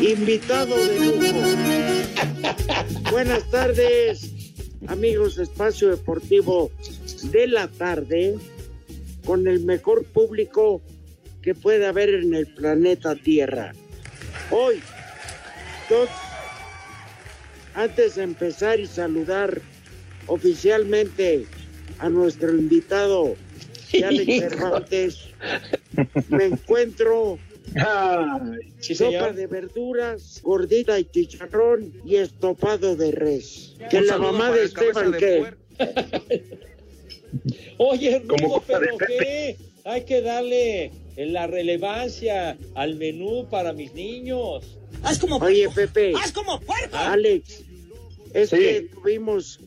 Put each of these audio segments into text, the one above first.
Invitado de lujo. Buenas tardes, amigos Espacio Deportivo de la tarde, con el mejor público que puede haber en el planeta Tierra. Hoy, antes de empezar y saludar oficialmente a nuestro invitado, Alex Cervantes, me encuentro sopa de verduras, gordita y chicharrón y estopado de res. Que la mamá de Esteban, ¿qué? Oye, Rudo, pero ¿qué? Hay que darle la relevancia al menú para mis niños. ¡Haz como Oye, Pepe. ¡Haz como puerco! Alex, es que tuvimos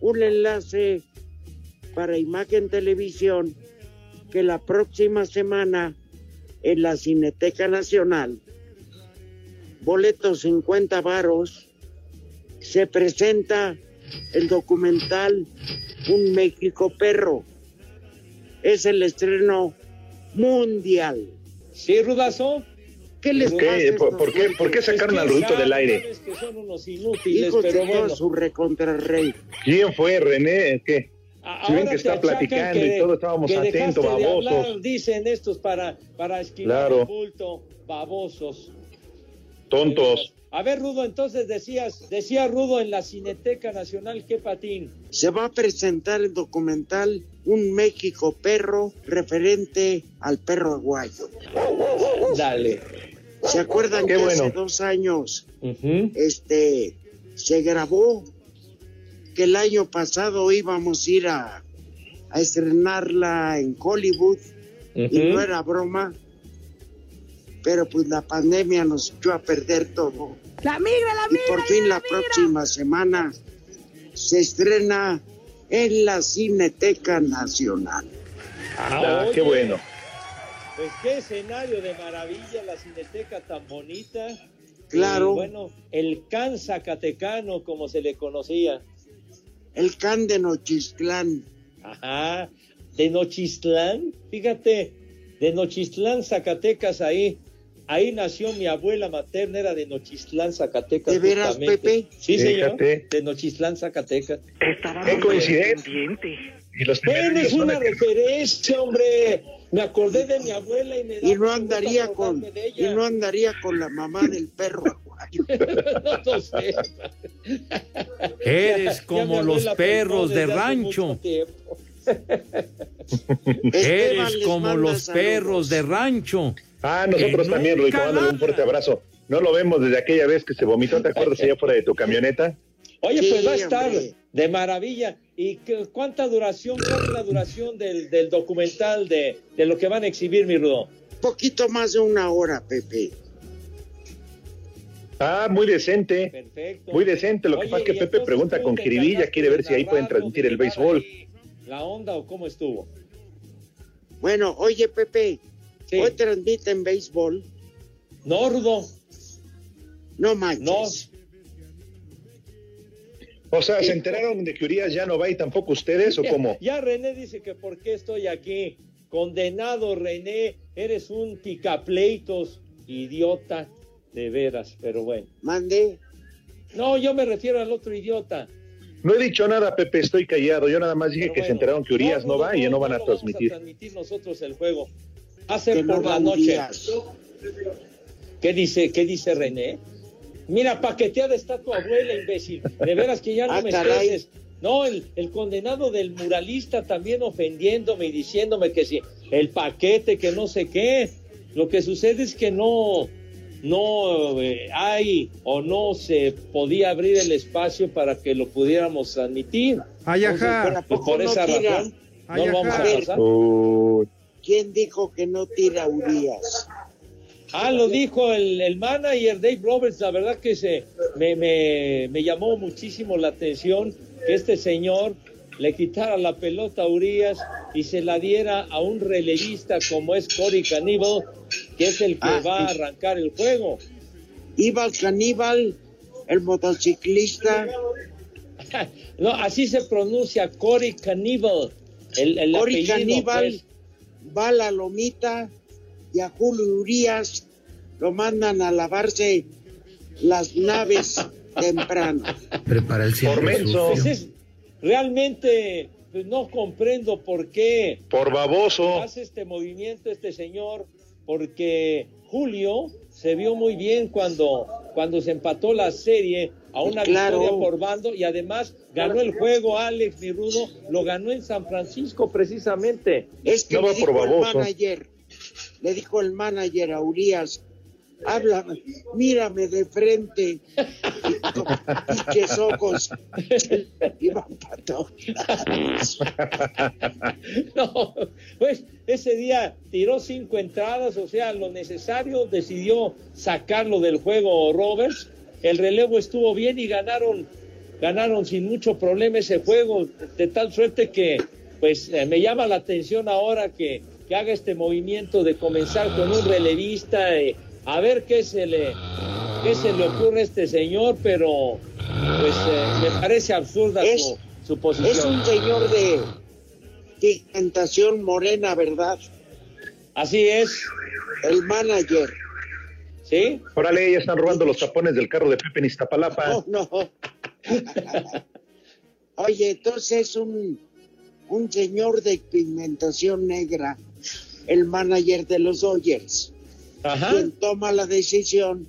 un enlace para Imagen Televisión que la próxima semana en la Cineteca Nacional, boletos 50 varos, se presenta el documental Un México Perro. Es el estreno mundial. ¿Sí, Rudazo? ¿Qué les ¿Qué? ¿Por, por qué, ¿Por qué sacaron al Rudito del aire? Es que son unos inútiles, Hijos pero de bueno. todo su recontrarrey. ¿Quién fue, René? ¿Qué? Si ven ahora que está platicando que- y todo, estábamos atentos, de babosos. hablar, dicen estos para, para esquivar Claro. el bulto, babosos. Tontos. A ver, Rudo, entonces decías, decía Rudo en la Cineteca Nacional, ¿qué patín? Se va a presentar el documental Un México Perro referente al perro aguayo. Dale. ¿Se acuerdan Qué que bueno. hace dos años este se grabó que el año pasado íbamos a ir a, a estrenarla en Hollywood y no era broma, pero pues la pandemia nos echó a perder todo. La migra, la Y migra. por fin la próxima semana se estrena en la Cineteca Nacional. Ah, oye, qué bueno. Pues qué escenario de maravilla, la Cineteca tan bonita. Claro. Y bueno, el can zacatecano, como se le conocía. El Can de Nochistlán. Ajá, de Nochistlán, fíjate, de Nochistlán, Zacatecas, ahí, ahí nació mi abuela materna, era de Nochistlán, Zacatecas. ¿De veras, justamente. Pepe? Sí, señor, de Nochistlán, Zacatecas. Qué coincidencia. Y los Bueno, primeros es son una que- referencia, hombre. Me acordé de mi abuela y me da Y no andaría con y no andaría con la mamá del perro aguayo. No lo sé. Eres Ya como los perros de rancho. Eres como los saludos. perros de rancho. Ah, nosotros también, mándale un fuerte abrazo. No lo vemos desde aquella vez que se vomitó, ¿te acuerdas allá fuera de tu camioneta? Oye, Sí, pues va a estar hombre. de maravilla. ¿Y qué- cuánta duración, cuál es la duración del, del documental de, de lo que van a exhibir, mi Rudo? Poquito más de una hora, Pepe. Ah, muy decente. Perfecto. Muy decente. Lo que pasa es que Pepe pregunta con jiribilla, quiere ver si ahí pueden transmitir el béisbol. ¿La onda o cómo estuvo? Bueno, oye, Pepe, Sí. hoy transmiten béisbol. No, Rudo. No manches. No. O sea, ¿se enteraron de que Urias ya no va y tampoco ustedes o cómo? Ya René dice que por qué estoy aquí. Condenado, René. Eres un picapleitos, idiota. De veras, pero bueno. Mande. No, yo me refiero al otro idiota. No he dicho nada, Pepe, estoy callado. Yo nada más dije Pero que se enteraron que Urias no, va y ya no van a lo vamos transmitir. transmitir nosotros el juego. A no por la noche. días. ¿Qué dice, qué dice René? Mira, paqueteada está tu abuela, imbécil. De veras que ya no Ah, me caray. estreses. No, el, el condenado del muralista también ofendiéndome y diciéndome que si el paquete, que no sé qué. Lo que sucede es que no, no eh, hay o no se podía abrir el espacio para que lo pudiéramos transmitir. Ay, Entonces, ajá. ¿pero a Pues por no esa razón no vamos a pasar. ¿Quién dijo que no tira Urias? Ah, lo dijo el, el manager Dave Roberts, la verdad que se me, me, me llamó muchísimo la atención que este señor le quitara la pelota a Urias y se la diera a un relevista como es Cory Caníbal, que es el que Ah, va a arrancar el juego. Iba el caníbal, el motociclista, No, así se pronuncia Cory Caníbal. El, el Cory Caníbal, pues. va a la lomita y a Julio Urias lo mandan a lavarse las naves temprano. Prepara el Por menso. Pues es- realmente pues, no comprendo por qué Por baboso. hace este movimiento este señor, porque Julio se vio muy bien cuando, cuando se empató la serie a una Claro. victoria por bando y además ganó el juego Alex Mirudo, lo ganó en San Francisco precisamente. Es que No le va por el baboso. manager, le dijo el manager a Urias, háblame, mírame de frente. Y con pinches ojos iban para. No, pues ese día tiró cinco entradas, o sea, lo necesario, decidió sacarlo del juego Roberts. El relevo estuvo bien y ganaron, ganaron sin mucho problema ese juego, de tal suerte que, pues, eh, me llama la atención ahora que, que haga este movimiento de comenzar con un relevista, eh, a ver qué se le, qué se le ocurre a este señor, pero, pues, eh, me parece absurda Es- su, su posición. Es un señor de pigmentación morena, ¿verdad? Así es, El manager. ¿sí? Órale, ya están robando los tapones del carro de Pepe en Iztapalapa. Oh, no. Oye, entonces es un, un señor de pigmentación negra, el manager de los Dodgers, Ajá. quien toma la decisión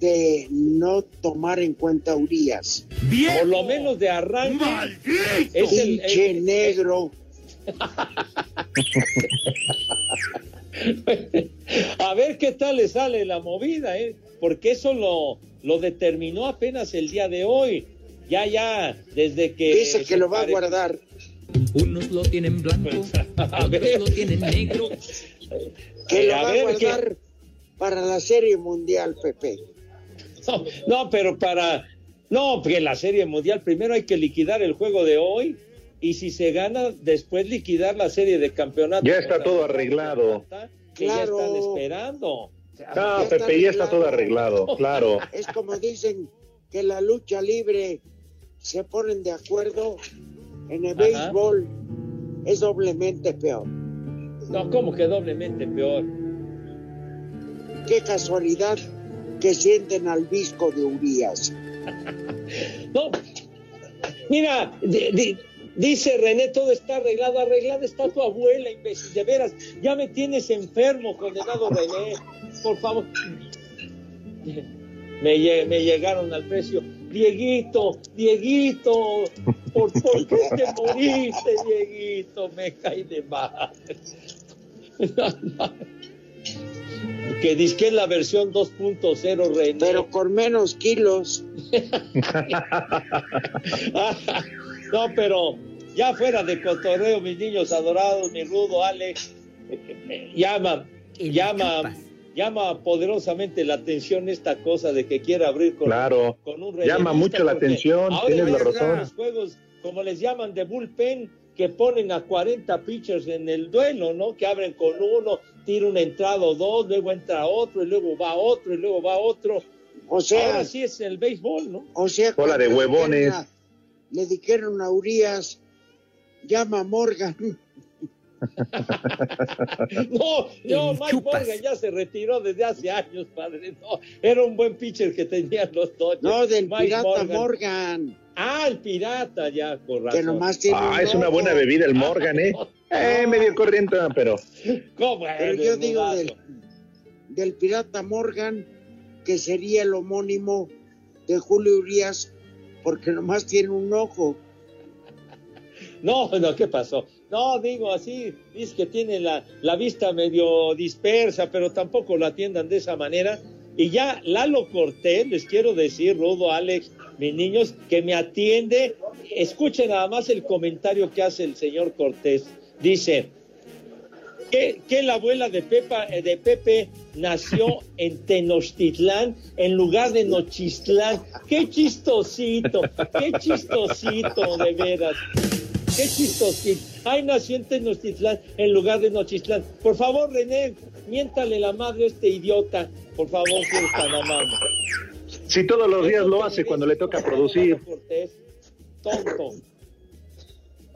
de no tomar en cuenta a Urias. Por lo menos de arranque. Es el, Pinche el- negro. a ver qué tal le sale la movida, ¿eh? Porque eso lo, lo determinó apenas el día de hoy. Ya, ya, desde que. Dice que lo va a guardar. Unos lo tienen blanco, otros lo tienen negro. Que lo a va a ver, guardar para la Serie Mundial, Pepe. No, no, pero para. No, porque la Serie Mundial primero hay que liquidar el juego de hoy. Y si se gana, después liquidar la serie de campeonato. Ya está todo arreglado. Que ya Claro. están esperando. No, Ya está Pepe, ya está todo arreglado, claro. Es como dicen que la lucha libre se ponen de acuerdo. En el Ajá. béisbol es doblemente peor. No, como que doblemente peor. Qué casualidad que sienten al visco de Urias. No, mira, di- di- dice René, todo está arreglado, arreglada está tu abuela, imbécil, de veras, ya me tienes enfermo, condenado René, por favor. Me llegaron al precio, Dieguito, Dieguito, ¿por, por qué te moriste, Dieguito? Me cae de mal. Que dice que es la versión 2.0, René. Pero con menos kilos. no, pero ya fuera de cotorreo, mis niños adorados, mi rudo Alex, llama, El llama, chupas. Llama poderosamente la atención esta cosa de que quiera abrir con, Claro. con un Llama mucho la atención, tienes la razón. Los juegos, como les llaman de bullpen, que ponen a 40 pitchers en el duelo, ¿no? Que abren con uno, tira una entrada o dos, luego entra otro, y luego va otro, y luego va otro. O sea, Ahora sí es el béisbol, ¿no? o sea, Bola de huevones. dijeron a- Le dijeron a Urias, llama a Morgan. No, no, Mike. Morgan ya se retiró desde hace años, padre. No, era un buen pitcher que tenían los Dodgers. No, del Mike pirata Morgan. Ah, el pirata, ya, con razón. que nomás tiene Ah, un es una buena bebida el Morgan, ¿eh? Eh, medio corriente, pero ¿Cómo Pero yo digo del, del pirata Morgan, que sería el homónimo de Julio Urias, porque nomás tiene un ojo. No, no, ¿qué pasó? No, digo así, dice que tiene la, la vista medio dispersa, pero tampoco la atiendan de esa manera. Y ya Lalo Cortés, les quiero decir, Rudo, Alex, mis niños, que me atiende. Escuchen nada más el comentario que hace el señor Cortés. Dice, que, que la abuela de, Pepa, eh, de Pepe nació en Tenochtitlán en lugar de Nochistlán. Qué chistosito, qué chistosito, de veras. Qué chistosito. Ay, nació en Tenochtitlán en lugar de Nochistlán. Por favor, René, miéntale la madre a este idiota. Por favor, si eres tan amable. Si todos los días lo hace cuando le toca producir. Cortés, tonto.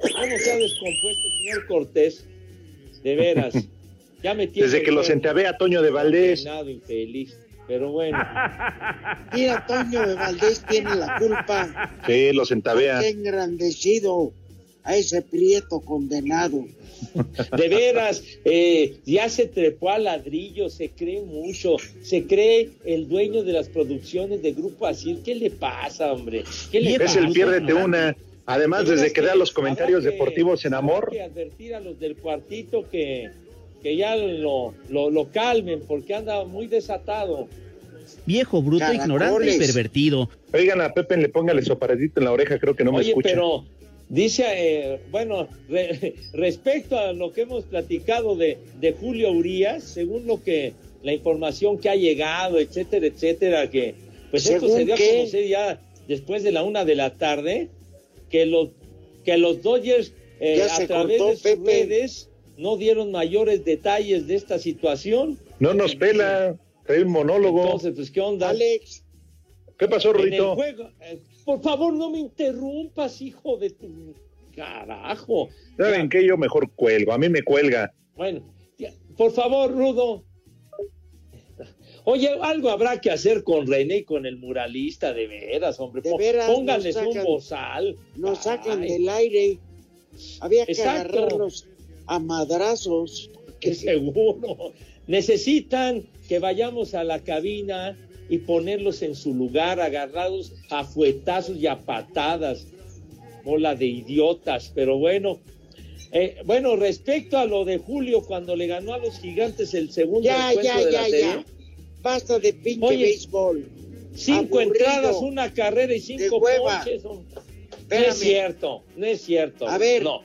¿Cómo se ha descompuesto el señor Cortés? De veras. Ya me tiene Desde que los entabé a Toño de Valdés. Nada infeliz. Pero bueno. Mira, Toño de Valdés tiene la culpa. Sí, los entabea. Qué engrandecido a ese prieto condenado. De veras, eh, ya se trepó a ladrillo, se cree mucho, se cree el dueño de las producciones de Grupo Asir. ¿Qué le pasa, hombre? ¿Qué le es pasa? el piérdete una. Además, desde que que da los comentarios que- deportivos en amor, que advertir a los del cuartito que, que ya lo, lo, lo calmen, porque anda muy desatado. Viejo, bruto, Caracoles. ignorante y pervertido. oigan a Pepe, le póngale su aparatito en la oreja, creo que no me Oye, escucha. pero dice, eh, bueno, re- respecto a lo que hemos platicado de, de Julio Urias, según lo que la información que ha llegado, etcétera, etcétera, que pues esto ¿Según se dio a conocer ya después de la una de la tarde, que los que los Dodgers eh, a través cortó, de sus Pepe. redes no dieron mayores detalles de esta situación. No nos pela, un monólogo. Entonces, pues, ¿qué onda? Alex, ¿Qué pasó, En el juego, eh, por favor, no me interrumpas, hijo de tu carajo. ¿Saben qué? Yo mejor cuelgo, a mí me cuelga. Bueno, ya, por favor, Rudo. Oye, algo habrá que hacer con René y con el muralista, de veras, hombre. De veras, Pónganles un sacan- bozal. nos sacan Ay, del aire. Había que Exacto. agarrarlos a madrazos. que seguro. Necesitan que vayamos a la cabina y ponerlos en su lugar, agarrados a fuetazos y a patadas. Bola de idiotas, pero bueno. Eh, bueno, respecto a lo de Julio cuando le ganó a los gigantes el segundo Ya, encuentro ya, de la ya, serie. Basta de pinche Oye, béisbol. cinco Aburrido. entradas, una carrera y cinco ponches. No es cierto, no es cierto. A ver. No.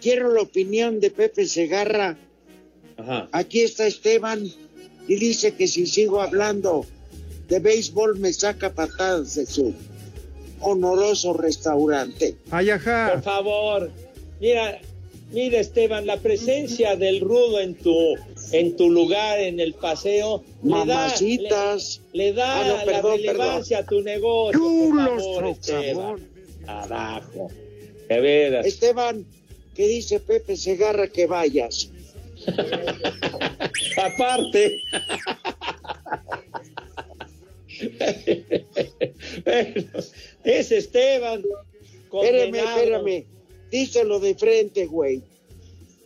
Quiero la opinión de Pepe Segarra. Ajá. Aquí está Esteban y dice que si sigo hablando de béisbol me saca patadas de su honoroso restaurante. Ay, ajá. Por favor, mira, mira Esteban, la presencia del rudo en tu en tu lugar en el paseo le da, Mamacitas. le, le da Ah, no, perdón, la relevancia a tu negocio. por Chulos, favor, Esteban. Carajo. De veras. Esteban, que dice Pepe Segarra que vayas. Aparte. Bueno, es Esteban. Espérame, condenado. espérame. Díselo de frente, güey.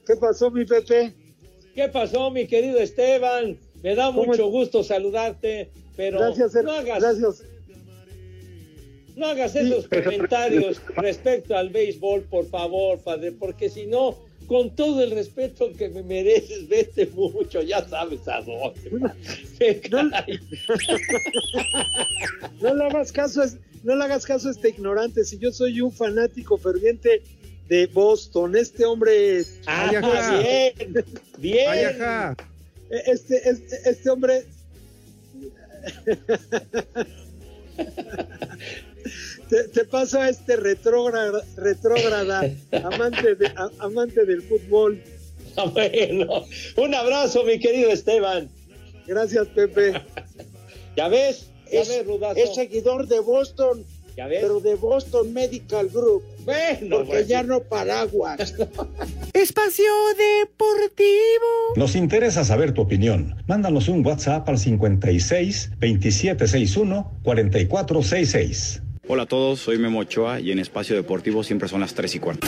¿Qué pasó, mi Pepe? ¿Qué pasó, mi querido Esteban? Me da ¿Cómo mucho gusto saludarte, pero Gracias, no hagas, gracias. no hagas esos comentarios respecto al béisbol, por favor, padre, porque si no, con todo el respeto que me mereces, vete mucho, ya sabes a dónde. No le hagas caso, a- no le hagas caso a este ignorante. Si yo soy un fanático ferviente de Boston, este hombre, Ah, Ay, ajá. bien, bien. Ajá. este, este, este hombre. Te, te paso a este retrógrada, retrógrada amante, de, a- amante del fútbol. Ah, Bueno, un abrazo, mi querido Esteban. Gracias, Pepe. ¿Ya ves? ¿Ya Es, ves, Rudazo? es seguidor de Boston, ¿Ya ves? pero de Boston Medical Group, bueno, porque pues, ya no paraguas. Espacio Deportivo. Nos interesa saber tu opinión. Mándanos un WhatsApp al 56 2761 4466. Hola a todos, soy Memo Ochoa y en Espacio Deportivo siempre son las 3 y cuarto.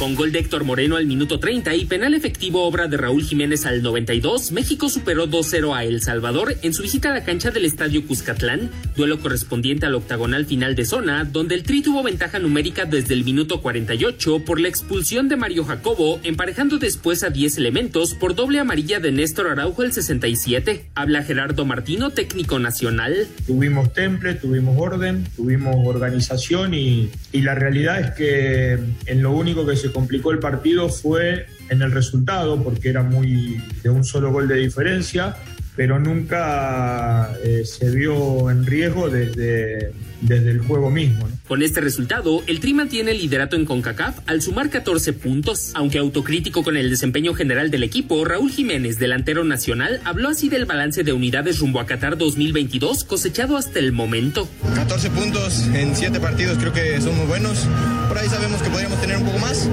Con gol de Héctor Moreno al minuto 30 y penal efectivo obra de Raúl Jiménez al 92, México superó 2-0 a El Salvador en su visita a la cancha del Estadio Cuscatlán, duelo correspondiente al octagonal final de zona, donde el Tri tuvo ventaja numérica desde el minuto 48 por la expulsión de Mario Jacobo, emparejando después a 10 elementos por doble amarilla de Néstor Araujo el 67. Habla Gerardo Martino, técnico nacional. Tuvimos temple, tuvimos orden, tuvimos organización y, y la realidad es que en lo único que se complicó el partido fue en el resultado, porque era muy de un solo gol de diferencia, pero nunca eh, se vio en riesgo desde, desde el juego mismo. ¿no? Con este resultado, el Tri mantiene el liderato en CONCACAF al sumar 14 puntos. Aunque autocrítico con el desempeño general del equipo, Raúl Jiménez, delantero nacional, habló así del balance de unidades rumbo a Qatar 2022 cosechado hasta el momento. 14 puntos en 7 partidos creo que son muy buenos. Por ahí sabemos que podríamos tener un poco más,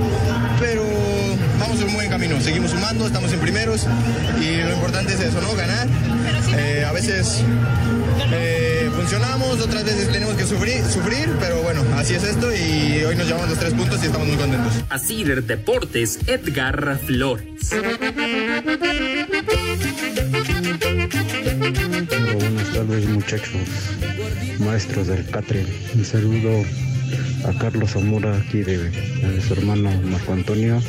pero camino. Seguimos sumando, estamos en primeros y lo importante es eso, ¿no? Ganar. Eh, a veces eh, funcionamos, otras veces tenemos que sufrir, sufrir, pero bueno, así es esto y hoy nos llevamos los tres puntos y estamos muy contentos. Así Deportes, Edgar Flores. buenas tardes muchachos, maestros del Catre. Un saludo a Carlos Zamora aquí de, de su hermano Marco Antonio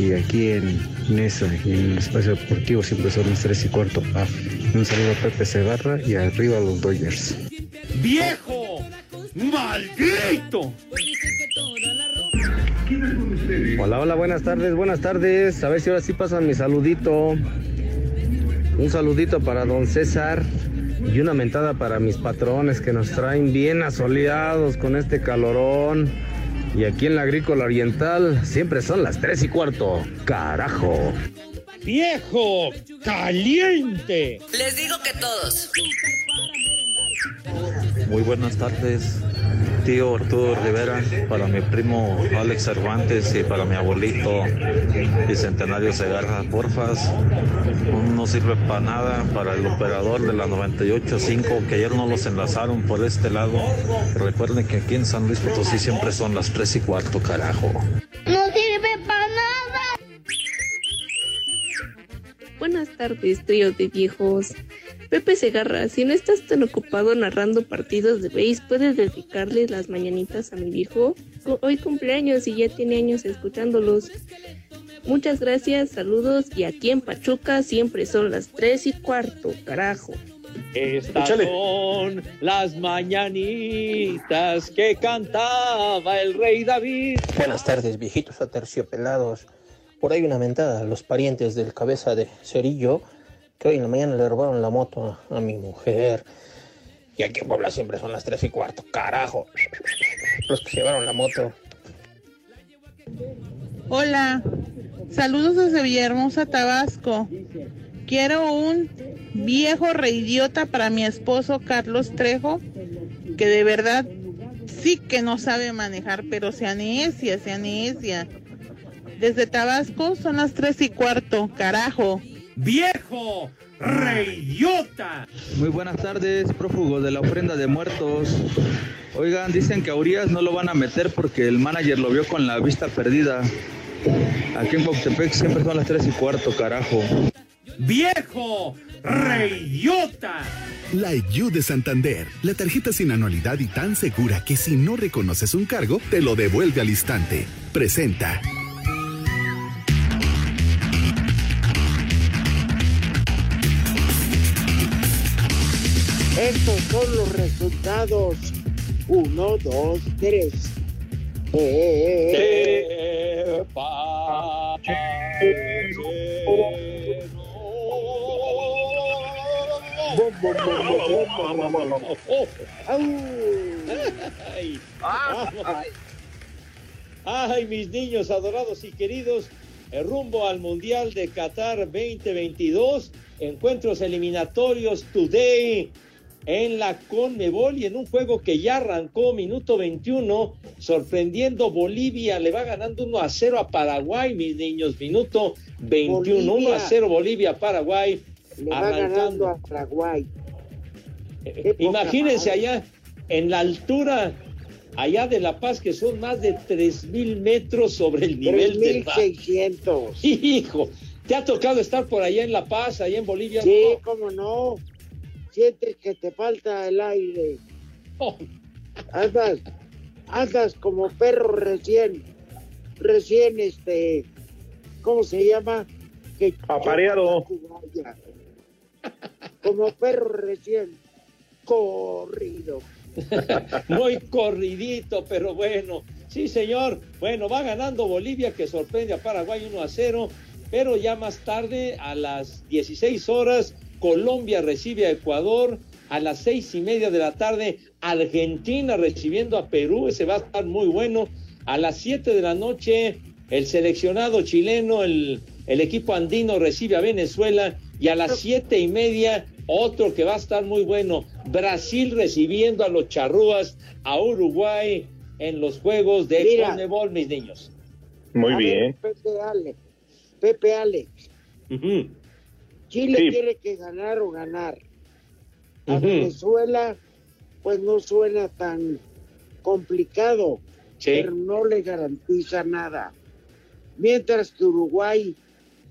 y aquí en Nesa y en el espacio deportivo siempre son las 3 y cuarto. Ah, un saludo a Pepe Segarra y arriba a los Dodgers. ¡Viejo! ¡Maldito! Hola, hola, buenas tardes, buenas tardes. A ver si ahora sí pasan mi saludito. Un saludito para don César y una mentada para mis patrones que nos traen bien asoleados con este calorón. Y aquí en la agrícola oriental siempre son las tres y cuarto. Carajo. ¡Viejo! ¡Caliente! Les digo que todos. Muy buenas tardes, tío Arturo Rivera, para mi primo Alex Cervantes y para mi abuelito Bicentenario Segarra. Porfas, no sirve para nada para el operador de la 98.5 que ayer no los enlazaron por este lado. Recuerden que aquí en San Luis Potosí siempre son las 3 y cuarto, carajo. No sirve para nada. Buenas tardes, trío de viejos. Pepe Segarra, si no estás tan ocupado narrando partidos de béis, ¿puedes dedicarle las mañanitas a mi viejo? Hoy cumpleaños y ya tiene años escuchándolos. Muchas gracias, saludos y aquí en Pachuca siempre son las tres y cuarto, carajo. Estas son las mañanitas que cantaba el rey David. Buenas tardes, viejitos aterciopelados. Por ahí una mentada a los parientes del cabeza de Cerillo, que hoy en la mañana le robaron la moto a, a mi mujer. Y aquí en Puebla siempre son las tres y cuarto, carajo. Los que llevaron la moto. Hola, saludos desde Villahermosa, Tabasco. Quiero un viejo reidiota para mi esposo Carlos Trejo, que de verdad sí que no sabe manejar, pero se anecia, se anecia. Desde Tabasco son las tres y cuarto, carajo. ¡Viejo! ¡Reyota! Muy buenas tardes, prófugos de la ofrenda de muertos. Oigan, dicen que a Urias no lo van a meter porque el manager lo vio con la vista perdida. Aquí en Coctepec siempre son las tres y cuarto, carajo. ¡Viejo! ¡Reyota! La IU de Santander, la tarjeta sin anualidad y tan segura que si no reconoces un cargo, te lo devuelve al instante. Presenta. Estos son los resultados. Uno, dos, tres. Ay, mis niños adorados y queridos, rumbo al Mundial de Qatar 2022, encuentros eliminatorios today en la Conmebol y en un juego que ya arrancó minuto 21, sorprendiendo Bolivia, le va ganando 1 a 0 a Paraguay, mis niños, minuto 21, Bolivia. 1 a 0 Bolivia, Paraguay, Le va ganando a Paraguay. Eh, Imagínense allá en la altura, allá de La Paz, que son más de 3.000 metros sobre el nivel del mar. 3.600. Hijo, ¿te ha tocado estar por allá en La Paz, allá en Bolivia? Sí, cómo no. Sientes que te falta el aire. Andas, andas como perro recién, recién este, ¿cómo se llama? Que Apareado. Como perro recién corrido. Muy corridito, pero bueno. Sí, señor. Bueno, va ganando Bolivia que sorprende a Paraguay 1 a 0, pero ya más tarde a las 16 horas Colombia recibe a Ecuador, a las seis y media de la tarde Argentina recibiendo a Perú, ese va a estar muy bueno. A las 7 de la noche el seleccionado chileno, el, el equipo andino recibe a Venezuela y a las siete y media otro que va a estar muy bueno, Brasil recibiendo a los charrúas a Uruguay en los juegos de. Conmebol, mis niños. Muy A bien. ver, Pepe Alex. Pepe Alex. Chile Sí. tiene que ganar o ganar. A. Venezuela, pues no suena tan complicado, pero no le garantiza nada. Mientras que Uruguay,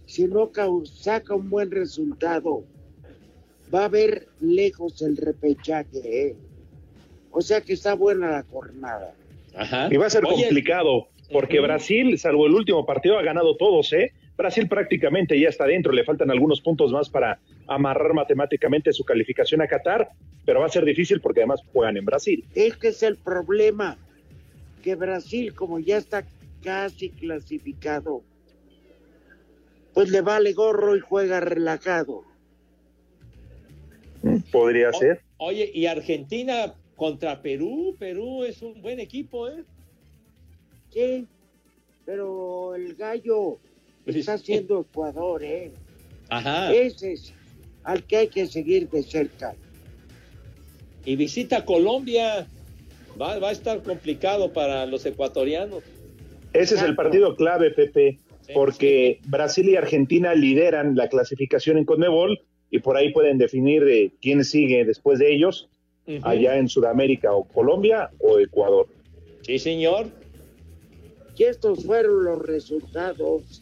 si no saca un buen resultado, va a ver lejos el repechaje. ¿eh? O sea que está buena la jornada. Y va a ser Oye. complicado, porque. Brasil, salvo el último partido, ha ganado todos, ¿eh? Brasil prácticamente ya está dentro, le faltan algunos puntos más para amarrar matemáticamente su calificación a Qatar, pero va a ser difícil porque además juegan en Brasil. Es que es el problema, que Brasil, como ya está casi clasificado, pues le vale gorro y juega relajado. Podría ser. Oye, y Argentina contra Perú, Perú es un buen equipo, ¿eh? Sí, pero el gallo está haciendo Ecuador, ¿eh? Ajá. Ese es al que hay que seguir de cerca. Y visita Colombia. Va, va a estar complicado para los ecuatorianos. Ese es el partido clave, Pepe, porque Brasil y Argentina lideran la clasificación en Conmebol y por ahí pueden definir eh, quién sigue después de ellos, allá en Sudamérica o Colombia o Ecuador. Sí, señor. Y estos fueron los resultados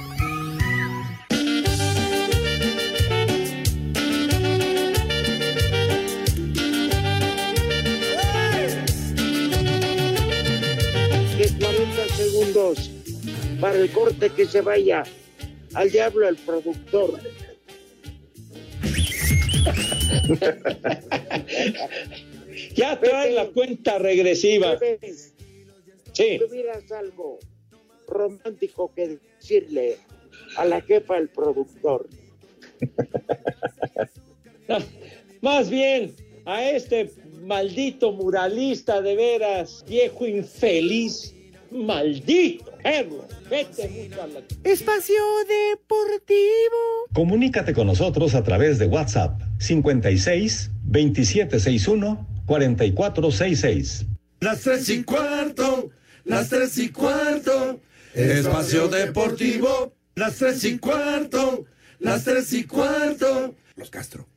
Que 40 segundos para el corte que se vaya al diablo el productor. Ya trae la cuenta regresiva. Sí. ¿Tuvieras algo romántico que decirle a la jefa del productor? Más bien a este maldito muralista de veras, viejo infeliz, maldito perro. Vete mucho a la... Espacio Deportivo. Comunícate con nosotros a través de WhatsApp 56 2761 4466. Las tres y cuarto, las tres y cuarto, espacio deportivo, las tres y cuarto, las tres y cuarto. Los Castro.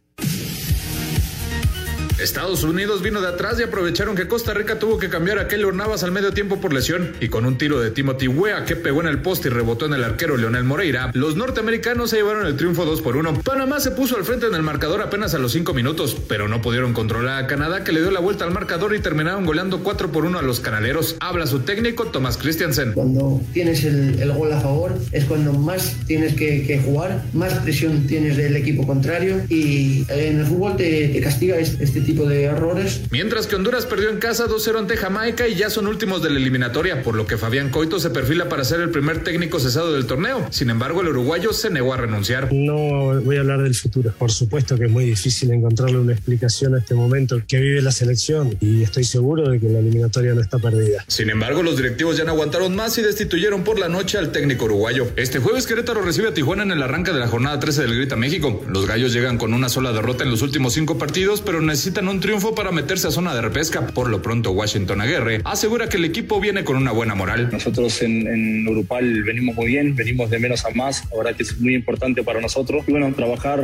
Estados Unidos vino de atrás y aprovecharon que Costa Rica tuvo que cambiar a Keylor Navas al medio tiempo por lesión y con un tiro de Timothy Weah que pegó en el poste y rebotó en el arquero Leonel Moreira, los norteamericanos se llevaron el triunfo 2 por 1. Panamá se puso al frente en el marcador apenas a los 5 minutos, pero no pudieron controlar a Canadá que le dio la vuelta al marcador y terminaron goleando 4 por 1 a los canaleros. Habla su técnico Tomás Christiansen. Cuando tienes el, el gol a favor es cuando más tienes que, que jugar, más presión tienes del equipo contrario y eh, en el fútbol te, te castiga este, este tipo de errores. Mientras que Honduras perdió en casa 2-0 ante Jamaica y ya son últimos de la eliminatoria, por lo que Fabián Coito se perfila para ser el primer técnico cesado del torneo. Sin embargo, el uruguayo se negó a renunciar. No voy a hablar del futuro. Por supuesto que es muy difícil encontrarle una explicación a este momento que vive la selección y estoy seguro de que la eliminatoria no está perdida. Sin embargo, los directivos ya no aguantaron más y destituyeron por la noche al técnico uruguayo. Este jueves Querétaro recibe a Tijuana en el arranque de la jornada 13 del Grita México. Los gallos llegan con una sola derrota en los últimos cinco partidos, pero necesitan un triunfo para meterse a zona de repesca. Por lo pronto, Washington Aguirre asegura que el equipo viene con una buena moral. Nosotros en, en Urupal venimos muy bien, venimos de menos a más, la verdad que es muy importante para nosotros. Y bueno, trabajar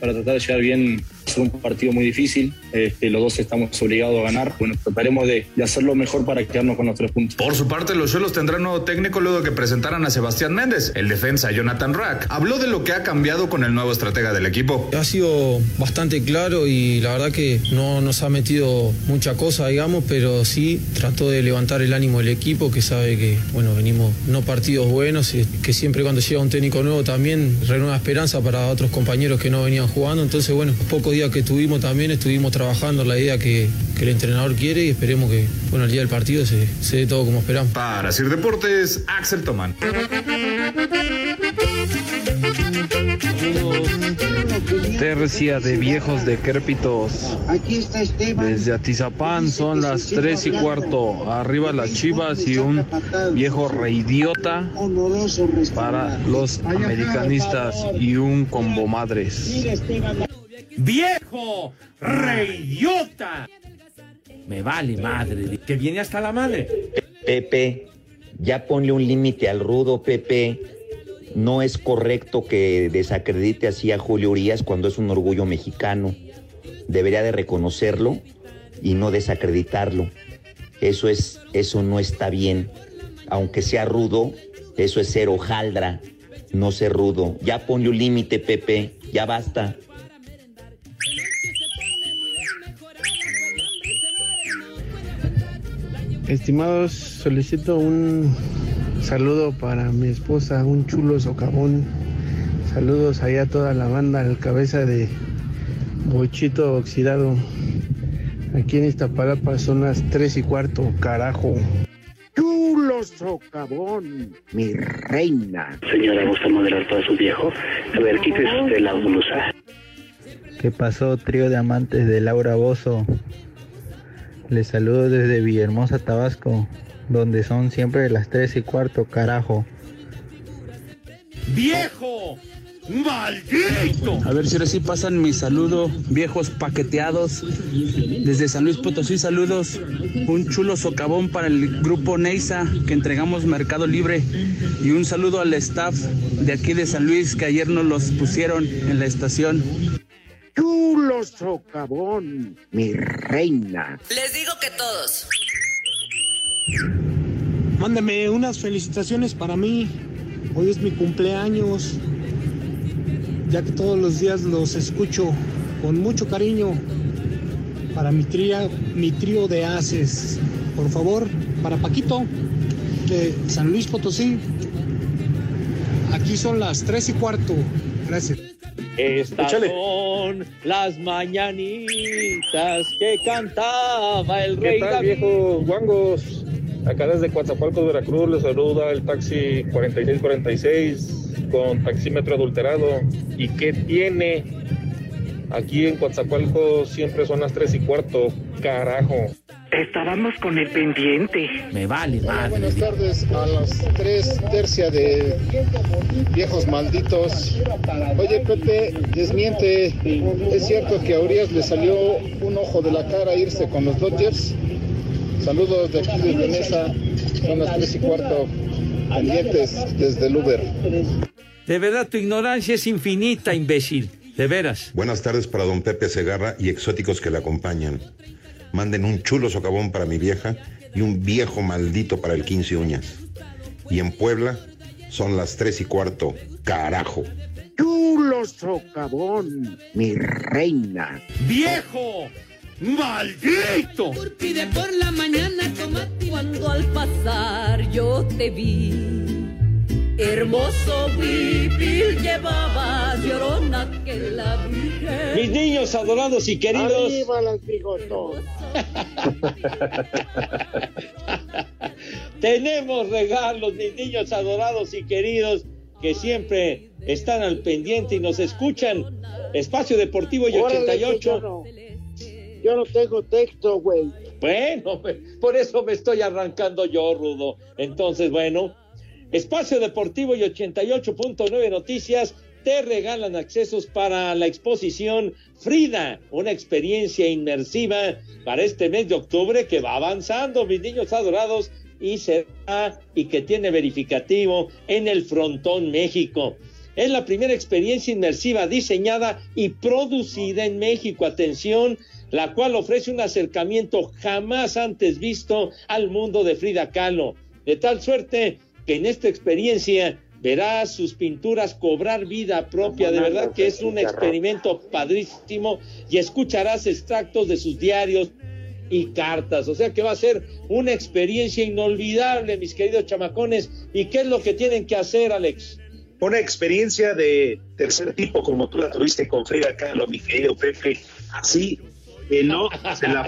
para tratar de llegar bien ser un partido muy difícil. Este, los dos estamos obligados a ganar. Bueno, trataremos de, de hacer lo mejor para quedarnos con los tres puntos. Por su parte, los Cholos tendrán nuevo técnico luego de que presentaran a Sebastián Méndez. El defensa Jonathan Rack habló de lo que ha cambiado con el nuevo estratega del equipo. Ha sido bastante claro y la verdad que no nos ha metido mucha cosa, digamos, pero sí trató de levantar el ánimo del equipo, que sabe que, bueno, venimos no partidos buenos, y que siempre cuando llega un técnico nuevo también renueva esperanza para otros compañeros que no venían jugando. Entonces, bueno, pocos días que tuvimos también estuvimos trabajando la idea que, que el entrenador quiere y esperemos que, bueno, el día del partido se, se dé todo como esperamos. Para Sir Deportes, Axel Tomán. Tercia de viejos decrépitos. Desde Atizapán son las tres y cuarto. Arriba las chivas y un viejo reidiota para los americanistas y un combo madres. ¡Viejo! ¡Reidiota! Me vale madre, que viene hasta la madre. Pepe, ya ponle un límite al rudo, Pepe. No es correcto que desacredite así a Julio Urias cuando es un orgullo mexicano. Debería de reconocerlo y no desacreditarlo. Eso es, eso no está bien. Aunque sea rudo, eso es ser hojaldra, no ser rudo. Ya ponle un límite, Pepe. Ya basta. Estimados, solicito un saludo para mi esposa, un chulo socavón. Saludos allá a toda la banda, al cabeza de Bochito Oxidado. Aquí en Iztapalapa son las tres y cuarto, carajo. Chulo socavón, mi reina. Señora, ¿gusta moderar todo su viejo? A ver, quítese usted la blusa. ¿Qué pasó, trío de amantes de Laura Bozo? Les saludo desde Villahermosa, Tabasco, donde son siempre las tres y cuarto, carajo. ¡Viejo! ¡Maldito! A ver si ahora sí pasan mi saludo, viejos paqueteados. Desde San Luis Potosí, saludos. Un chulo socavón para el grupo Neisa que entregamos Mercado Libre. Y un saludo al staff de aquí de San Luis que ayer nos los pusieron en la estación. Chulo socavón, mi reina. Les digo que todos. Mándame unas felicitaciones para mí. Hoy es mi cumpleaños. Ya que todos los días los escucho con mucho cariño. Para mi, tría, mi trío de haces. Por favor, para Paquito, de San Luis Potosí. Aquí son las tres y cuarto. Gracias. Estas son las mañanitas que cantaba el ¿Qué rey tal, David. viejo guangos? Acá desde Coatzacoalcos, Veracruz, les saluda el taxi 4646 con taxímetro adulterado. ¿Y qué tiene? Aquí en Coatzacoalcos siempre son las 3 y cuarto, carajo. Estábamos con el pendiente. Me vale Hola, buenas tardes a las tres tercia de viejos malditos. Oye, Pepe, desmiente. ¿Es cierto que a Urias le salió un ojo de la cara irse con los Dodgers? Saludos de aquí desde Mesa. Son las tres y cuarto. Pendientes desde el Uber. De verdad, tu ignorancia es infinita, imbécil. De veras. Buenas tardes para don Pepe Segarra y exóticos que le acompañan. Manden un chulo socavón para mi vieja y un viejo maldito para el 15 uñas. Y en Puebla son las tres y cuarto. Carajo. Chulo socavón, mi reina. ¡Viejo! ¡Maldito! Pide por la mañana tomate. Cuando al pasar yo te vi. Hermoso huipil llevabas llorona que la virgen. Mis niños adorados y queridos. Arriba las bigotonas. Tenemos regalos, mis niños adorados y queridos, que siempre están al pendiente y nos escuchan. Espacio Deportivo y Órale, 88. que Yo no, yo no tengo texto, güey. Bueno, por eso me estoy arrancando yo, Rudo. Entonces, bueno, Espacio Deportivo y 88.9 Noticias te regalan accesos para la exposición Frida, una experiencia inmersiva para este mes de octubre que va avanzando, mis niños adorados, y será y que tiene verificativo en el Frontón México. es la primera experiencia inmersiva diseñada y producida en México. Atención, la cual ofrece un acercamiento jamás antes visto al mundo de Frida Kahlo. De tal suerte que en esta experiencia verás sus pinturas cobrar vida propia. De verdad que es un experimento padrísimo y escucharás extractos de sus diarios y cartas. O sea que va a ser una experiencia inolvidable, mis queridos chamacones. ¿Y qué es lo que tienen que hacer, Alex? Una experiencia de tercer tipo, como tú la tuviste con Frida Kahlo, mi querido Pepe. Así que no se la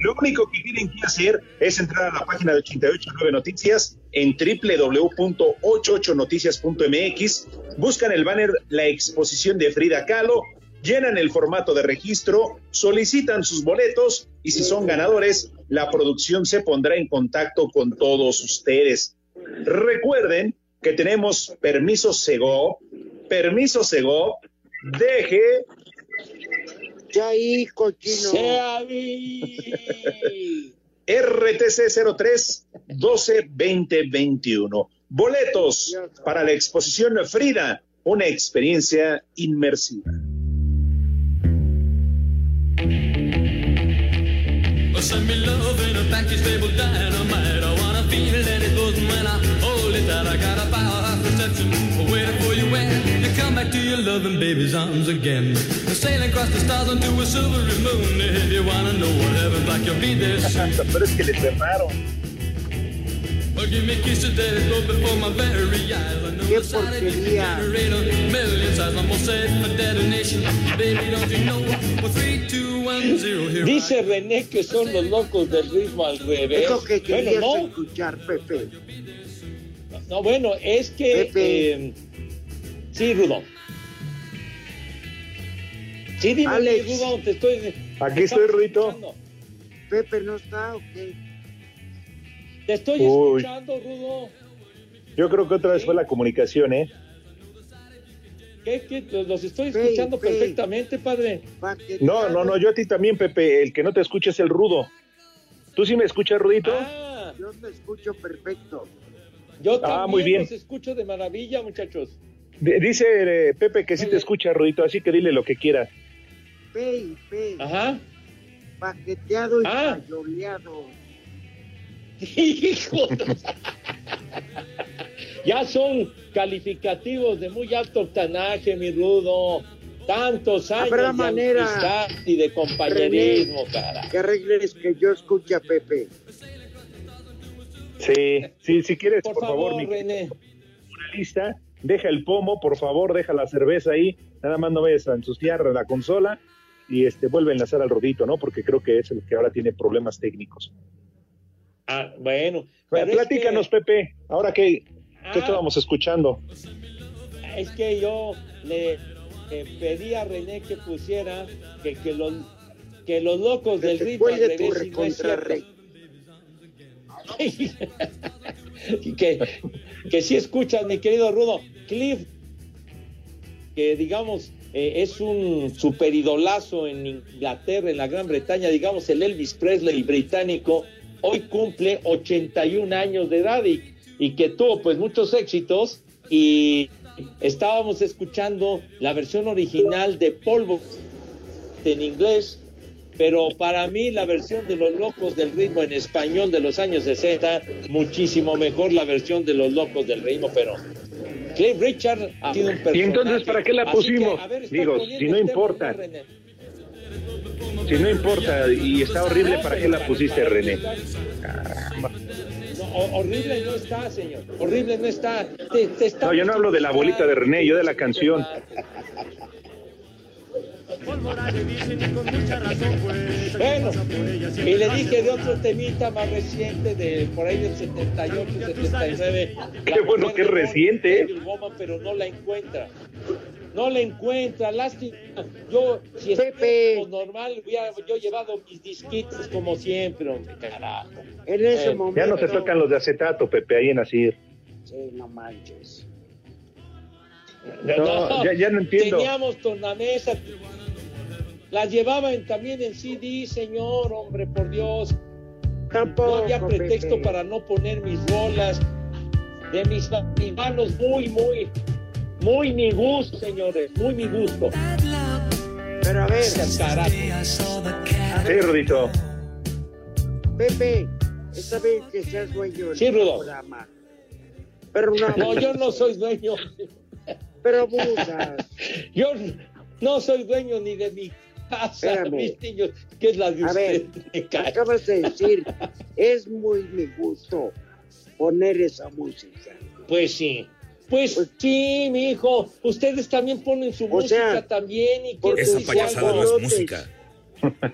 Lo único que tienen que hacer es entrar a la página de 889 Noticias en www.88noticias.mx, buscan el banner La exposición de Frida Kahlo, llenan el formato de registro, solicitan sus boletos y si son ganadores, la producción se pondrá en contacto con todos ustedes. Recuerden que tenemos permiso Sego, permiso Sego, deje ya ahí, cochino. RTC 03 12 20 21. Boletos para la exposición Frida, una experiencia inmersiva. back to your loving baby's arms again. Sailing across the stars onto a silvery moon. If you wanna know what heaven's like, you'll be there soon. Dice René que son los locos del ritmo al revés. Es que querías bueno, no. escuchar, Pepe. No, bueno, es que... Pepe. Eh, sí, Rudo. Sí, dime, Alex. Rudo, te estoy... Aquí te estoy, Rudito. escuchando. Pepe no está, ok. Te estoy Uy. escuchando, Rudo. Yo creo que otra vez fue la comunicación, ¿eh? ¿Qué, qué? Los- estoy escuchando pe. perfectamente, padre. No, no, no, yo a ti también, Pepe. El que no te escucha es el rudo. ¿Tú sí me escuchas, Rudito? Ah, Yo te escucho perfecto. yo Ah, también muy bien. los escucho de maravilla, muchachos. Dice eh, Pepe que sí te escucha, Rudito, así que dile lo que quiera. Pe y pe. Ajá. Paqueteado y Ah. Hijo de- Ya son calificativos de muy alto octanaje, mi rudo. Tantos años Habrá de manera, amistad y de compañerismo, cara. Que arregles que yo escuche a Pepe. Sí, sí, si quieres, Por, por, favor, favor, mi René. lista, deja el pomo, por favor, deja la cerveza ahí, nada más no vayas a ensuciar la consola y este vuelve a enlazar al rodito, ¿no? Porque creo que es el que ahora tiene problemas técnicos. Ah, bueno. Bueno, es platícanos, Pepe, ahora que Ah. ¿qué estábamos escuchando? Es que yo le eh, pedí a René que pusiera que, que los que los locos del ritmo al tu revés y no es recontra cierto. Y que, que sí escuchas, mi querido Rudo. Cliff, que digamos eh, es un superidolazo en Inglaterra, en la Gran Bretaña, digamos el Elvis Presley británico, hoy cumple 81 años de edad y, y que tuvo pues muchos éxitos y estábamos escuchando la versión original de Polvo en inglés, pero para mí la versión de Los Locos del Ritmo en español de los años 60, muchísimo mejor la versión de Los Locos del Ritmo, pero Cliff Richard ha sido un personaje. ¿Y entonces para qué la que, pusimos? ver, está Digo, si no el tema, importa. Si no importa y está horrible, ¿para qué la pusiste, René? No, ho- horrible no está, señor. Horrible no está. Te- te está- No, yo no hablo de la bolita de René, yo de la canción. Bueno, y le dije de otro temita más reciente, de por ahí del 78, 79. Qué bueno que es reciente, ¿eh? Pero no la encuentra. No la encuentra, lástima. Yo, si es normal, hubiera yo llevado mis disquitos como siempre, hombre, carajo. En ese Eh, momento. Ya no te tocan los de acetato, Pepe, ahí en Asir. Sí, no manches. No, ya- ya no entiendo. Teníamos tornamesa. Las llevaban también en CD, señor, hombre, por Dios. Tampoco. No había pretexto Pepe. para no poner mis rolas. de mis hermanos, muy, muy, muy mi gusto, señores, muy mi gusto. Pero a ver, Sí, Rudito. Pepe, está bien que seas dueño del Sí, Rudo. programa. Pero no, No, yo no soy dueño. Pero abusas. Yo no soy dueño ni de mi casa, Espérame. mis niños, que es la de A usted. Acabas de decir, es muy mi gusto poner esa música. Pues sí. Pues, sí, mi hijo. Ustedes también ponen su música sea, también. Y quiero Esa payasada algo. no es música.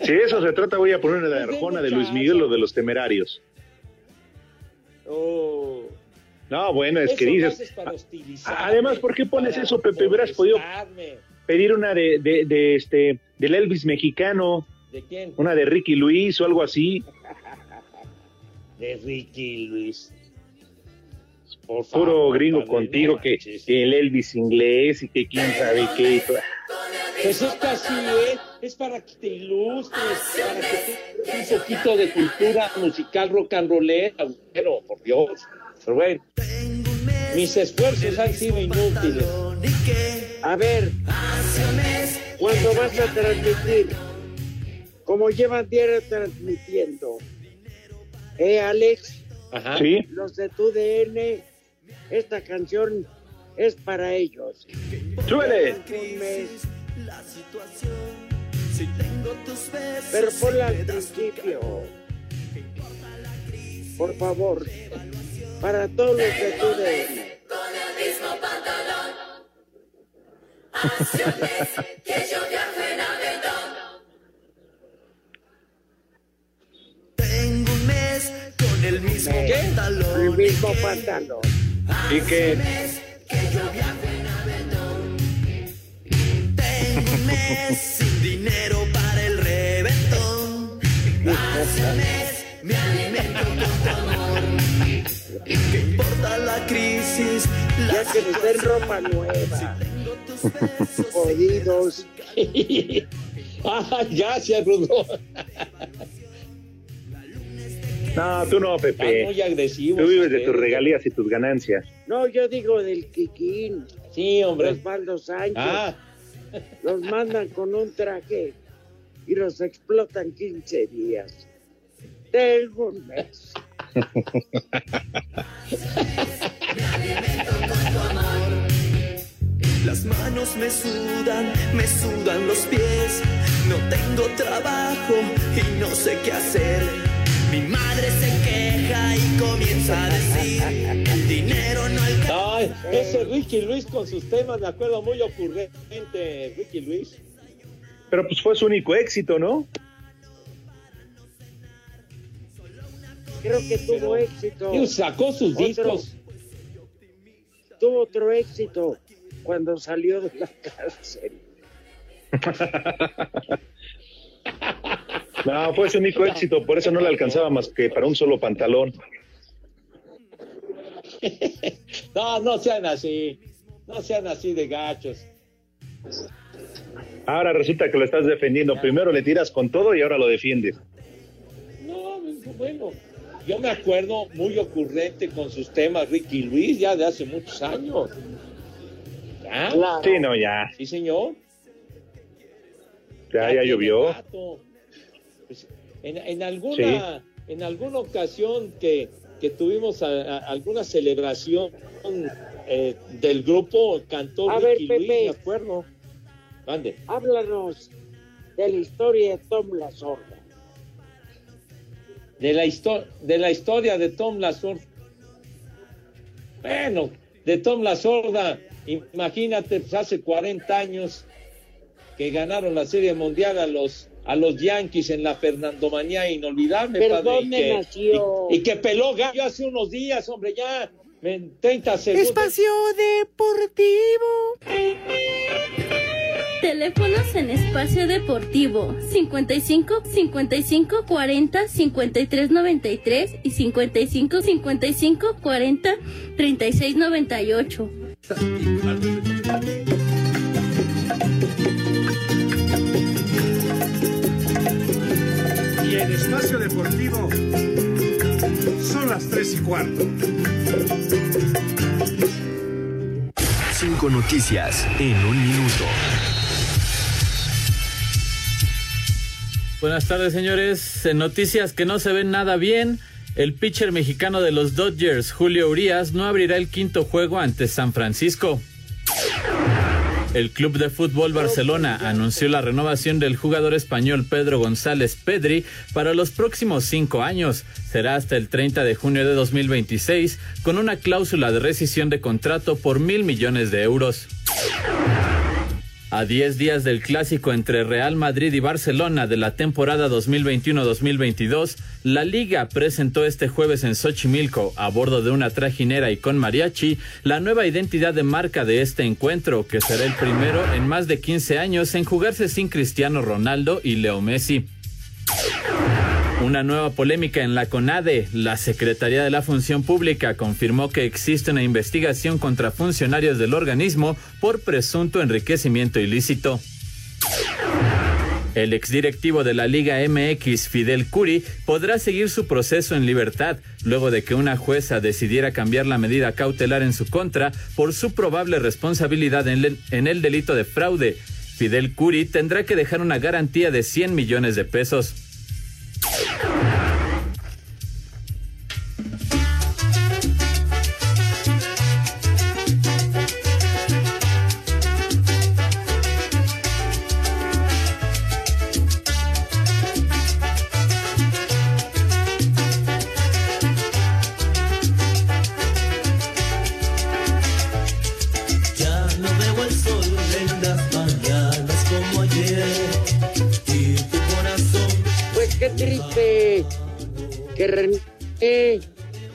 Si de eso se trata, voy a poner la Arjona de Luis Miguel o de los Temerarios. Oh. No, bueno, es Eso que dices. para Además, ¿por qué pones eso, Pepe? Hubieras podido pedir una de, de, de este del Elvis mexicano, ¿De quién? una de Ricky Luis o algo así. De Ricky Luis. Por Puro favor, gringo padre, contigo no que, el Elvis inglés y que quién sabe qué. Pues es así es, es para que te ilustres, para que tengas un poquito de cultura musical rock and rollera, pero por Dios. Pero bueno, mis esfuerzos han sido inútiles. A ver, ¿cuándo vas a transmitir? Como llevan diario transmitiendo. ¿Eh, Alex? Ajá. Sí. Los de tu DN, esta canción es para ellos. ¡Súbele! Un mes. Pero ponla al principio. Por favor. Para todos los de tu DN. Tengo un mes con el mismo ¿Qué? pantalón. El mismo pantalón. Y que Tengo un mes sin dinero para el reventón. Hace un mes me alimento con tu amor. ¿Qué importa la crisis? La Ya que les den ropa nueva. Jodidos. ah, ya se arrugó. No, tú no, Pepe. Muy agresivos. Tú vives de tus regalías y tus ganancias. No, yo digo del Kikín. Sí, hombre. Osvaldo Sánchez. Ah, Los mandan con un traje y los explotan 15 días. Tengo un mes. Las manos me sudan, me sudan los pies. No tengo trabajo y no sé qué hacer. Mi madre se queja y comienza a decir: Dinero no alcanza. ay, ese Ricky Luis con sus temas, me acuerdo muy ocurrente, Ricky Luis. Pero pues fue su único éxito, ¿no? Creo que tuvo éxito. Y sacó sus Otro. discos. Tuvo otro éxito cuando salió de la cárcel. No, fue su único éxito, por eso no le alcanzaba más que para un solo pantalón. No, no sean así. No sean así de gachos. Ahora resulta que lo estás defendiendo. Primero le tiras con todo y ahora lo defiendes. No, bueno, yo me acuerdo muy ocurrente con sus temas Ricky Luis ya de hace muchos años. ¿Ya? Sí, no, ya. Sí, señor. Ya, ya llovió. Pues, en, en alguna, en alguna ocasión que, que tuvimos a- a- alguna celebración eh, del grupo, cantó A ver, Ricky Luis, Pepe. me acuerdo. Mande. Háblanos de la historia de Tom la Sorda. De la, histo- de la historia de Tom la Sorda. Bueno, de Tom la Sorda, imagínate, pues hace 40 años que ganaron la Serie Mundial a los a los Yankees en la Fernando Manía inolvidable, ¿Pero padre, y dónde que, nació? y, y que peló gallo hace unos días, hombre, ya en 30 segundos. Espacio Deportivo. Teléfonos en espacio deportivo 55 55 40 53 93 y 55 55 40 36 98. Y en Espacio Deportivo Son las tres y cuarto. Cinco noticias en un minuto. Buenas tardes, señores. En noticias que no se ven nada bien, el pitcher mexicano de los Dodgers, Julio Urias, no abrirá el quinto juego ante San Francisco. El Club de Fútbol Barcelona anunció la renovación del jugador español Pedro González Pedri para los próximos cinco años. Será hasta el 30 de junio de 2026, con una cláusula de rescisión de contrato por mil millones de euros. A 10 días del clásico entre Real Madrid y Barcelona de la temporada 2021-2022, la liga presentó este jueves en Xochimilco, a bordo de una trajinera y con mariachi, la nueva identidad de marca de este encuentro, que será el primero en más de 15 años en jugarse sin Cristiano Ronaldo y Leo Messi. Una nueva polémica en la CONADE. La Secretaría de la Función Pública confirmó que existe una investigación contra funcionarios del organismo por presunto enriquecimiento ilícito. El exdirectivo de la Liga MX, Fidel Curi, podrá seguir su proceso en libertad luego de que una jueza decidiera cambiar la medida cautelar en su contra por su probable responsabilidad en el, delito de fraude. Fidel Curi tendrá que dejar una garantía de 100 millones de pesos.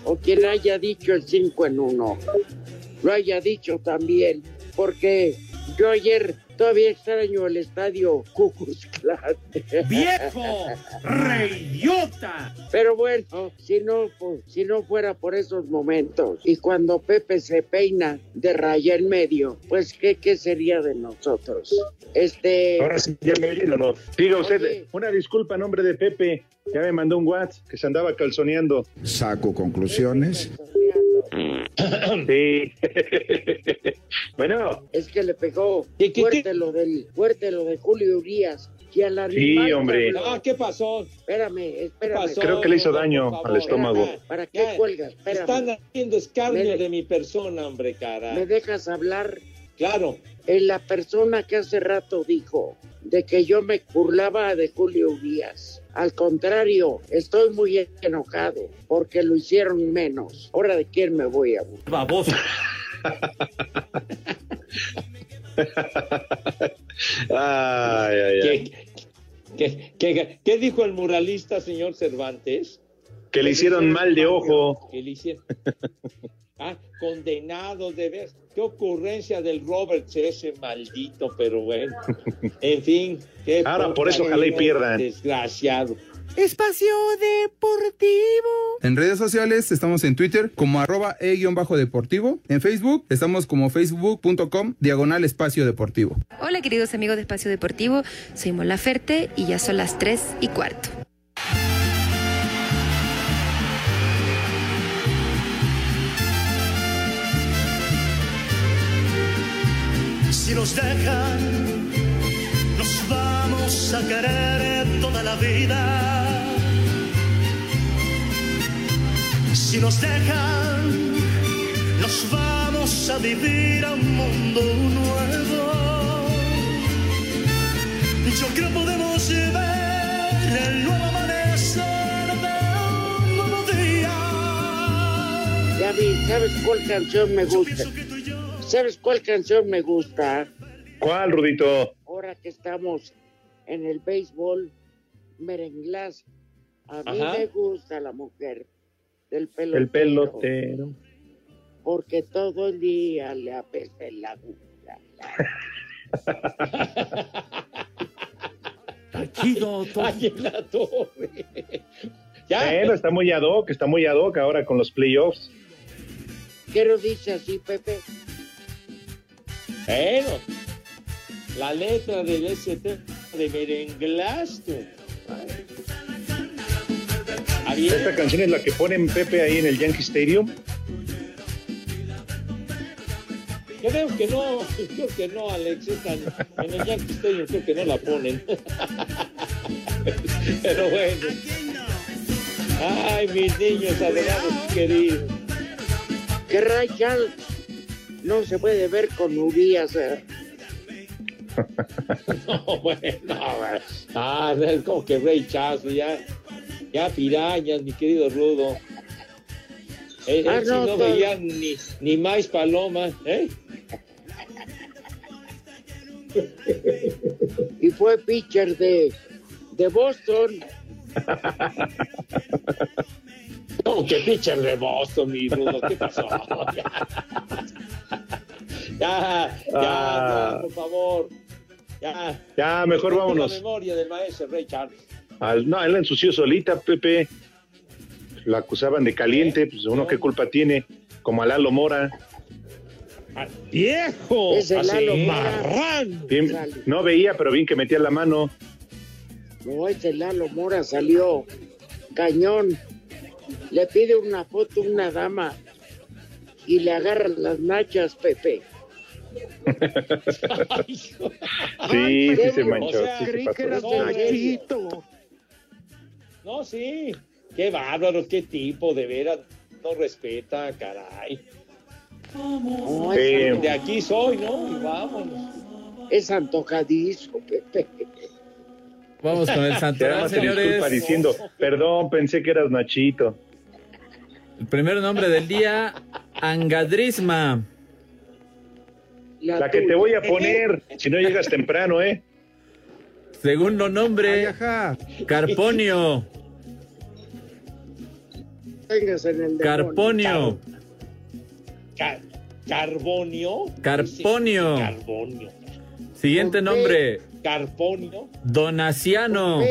O quien haya dicho el 5 en 1 lo haya dicho también, porque yo ayer todavía extraño el estadio Cucus Clan. ¡Viejo! ¡Reyota! Pero bueno, si no, si no fuera por esos momentos y cuando Pepe se peina de raya en medio, pues ¿qué, qué sería de nosotros? Este... Ahora sí, ya me oyen o no. Diga usted, una disculpa a nombre de Pepe. Ya me mandó un WhatsApp que se andaba calzoneando. Saco conclusiones. Sí. bueno. Es que le pegó fuerte lo del fuerte lo de Julio Urias y al animal, hombre. cabrón. Ah, ¿qué pasó? Espérame, espérame. pasó? Creo que le hizo daño al estómago. ¿Para qué cuelgas? Espérame. Están haciendo escarnio de mi persona, hombre, cara. ¿Me dejas hablar? Claro. En la persona que hace rato dijo de que yo me burlaba de Julio Urias. Al contrario, estoy muy enojado porque lo hicieron menos. Ahora de quién me voy a burlar. Baboso. Ay, ay, ay. ¿Qué, qué, qué, qué dijo el muralista, señor Cervantes? Que le hicieron mal de ojo. Que le hicieron. Ah, condenado de ver. Qué ocurrencia del Roberts ese maldito, pero bueno. En fin. qué Ahora, por eso ojalá y pierdan. Desgraciado. Espacio Deportivo. En redes sociales estamos en Twitter como arroba e-deportivo. En Facebook estamos como facebook.com diagonal espacio deportivo. Hola queridos amigos de Espacio Deportivo, soy Mola Ferte y ya son las 3 y cuarto. Si nos dejan, nos vamos a querer toda la vida. Si nos dejan, nos vamos a vivir a un mundo nuevo. Yo creo podemos ver el nuevo amanecer de un nuevo día. Gaby, ¿sabes cuál canción me gusta? ¿Sabes cuál canción me gusta? ¿Cuál, Rudito? Ahora que estamos en el béisbol, merenglás. A mí Ajá. me gusta la mujer del pelotero. El pelotero. Porque todo el día le apesta el Ay, en la torre. Bueno, está muy ad hoc, está muy ad hoc ahora con los playoffs. ¿Qué lo dice así, Pepe? Bueno, la letra del ST de merenglás, tú. Esta canción es la que ponen Pepe ahí en el Yankee Stadium. Creo que no, creo que no, Alex. En el Yankee Stadium creo que no la ponen. Pero bueno. Ay, mis niños adorados queridos. Que Ray Charles no se puede ver con Urias. eh. No, bueno. Ah, es como que Ray Charles, ya, ya pirañas, mi querido Rudo. Él, Ah, él sí no, no todo- veía ni, ni más paloma, ¿eh? Y fue pitcher de, de Boston. Como que pitcher de Boston, mi Rudo, ¿qué pasó? ya, ya, Ah. ya, por favor. Ya. Ya, mejor vámonos. La memoria del maestro Ray Charles. Al- no, él la ensució solita, Pepe. La acusaban de caliente, pues uno qué culpa tiene, como a Lalo Mora. ¡Viejo! Ese Así. Lalo Mora. Bien, no veía, pero bien que metía la mano. No, ese Lalo Mora salió cañón. Le pide una foto a una dama y le agarra las nachas, Pepe. Sí, sí se manchó. O sea, sí creí que No. No, sí. Qué bárbaro, qué tipo, de veras. No respeta, caray. De aquí soy, ¿no? Y vámonos. es antojadizo, Pepe. Vamos con el disculpa señores. diciendo, perdón, pensé que eras Nachito. El primer nombre del día, Angadrisma. La que te voy a poner, si no llegas temprano, ¿eh? Segundo nombre, Carponio. En el. Carponio. Ca- Carbonio. Carponio. Carbonio. Siguiente nombre, Carponio. Donaciano.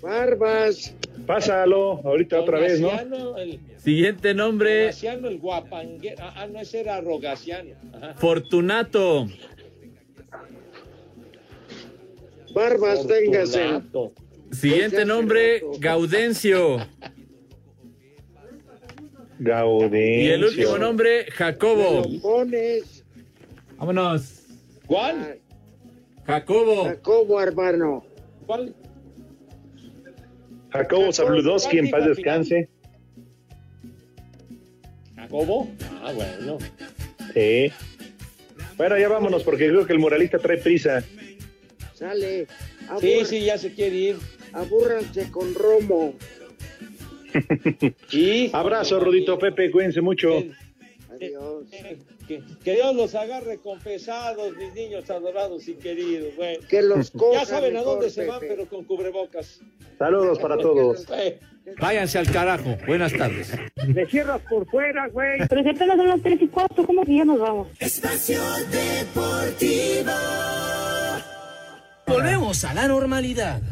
Barbas. Pásalo, ahorita otra vez, ¿no? El, Siguiente nombre, Donaciano, el guapanguero. Ah, ah, no, ese era Rogaciano. Ajá. Fortunato. Barbas. Fortunato. Siguiente nombre, Gaudencio. Gaudencio. Y el último nombre, Jacobo. Vámonos. ¿Cuál? Jacobo. Jacobo, hermano. ¿Cuál? Jacobo Zabludowski, en paz descanse. ¿Jacobo? Ah, bueno. Sí. Bueno, ya vámonos, porque creo que el moralista trae prisa. Sale. Sí, Abur- sí, ya se quiere ir. Abúrranse con Romo. Y Abrazo, Rudito Pepe, cuídense mucho. Adiós. Que, que Dios los agarre confesados, mis niños adorados y queridos. Bueno, Que los coja ya saben a dónde se van, Pepe. pero con cubrebocas. Saludos para todos. Váyanse al carajo. Buenas tardes. Le cierras por fuera, güey. Pero si apenas son las 3 y 4, ¿cómo que ya nos vamos? Espacio Deportivo. Volvemos a la normalidad.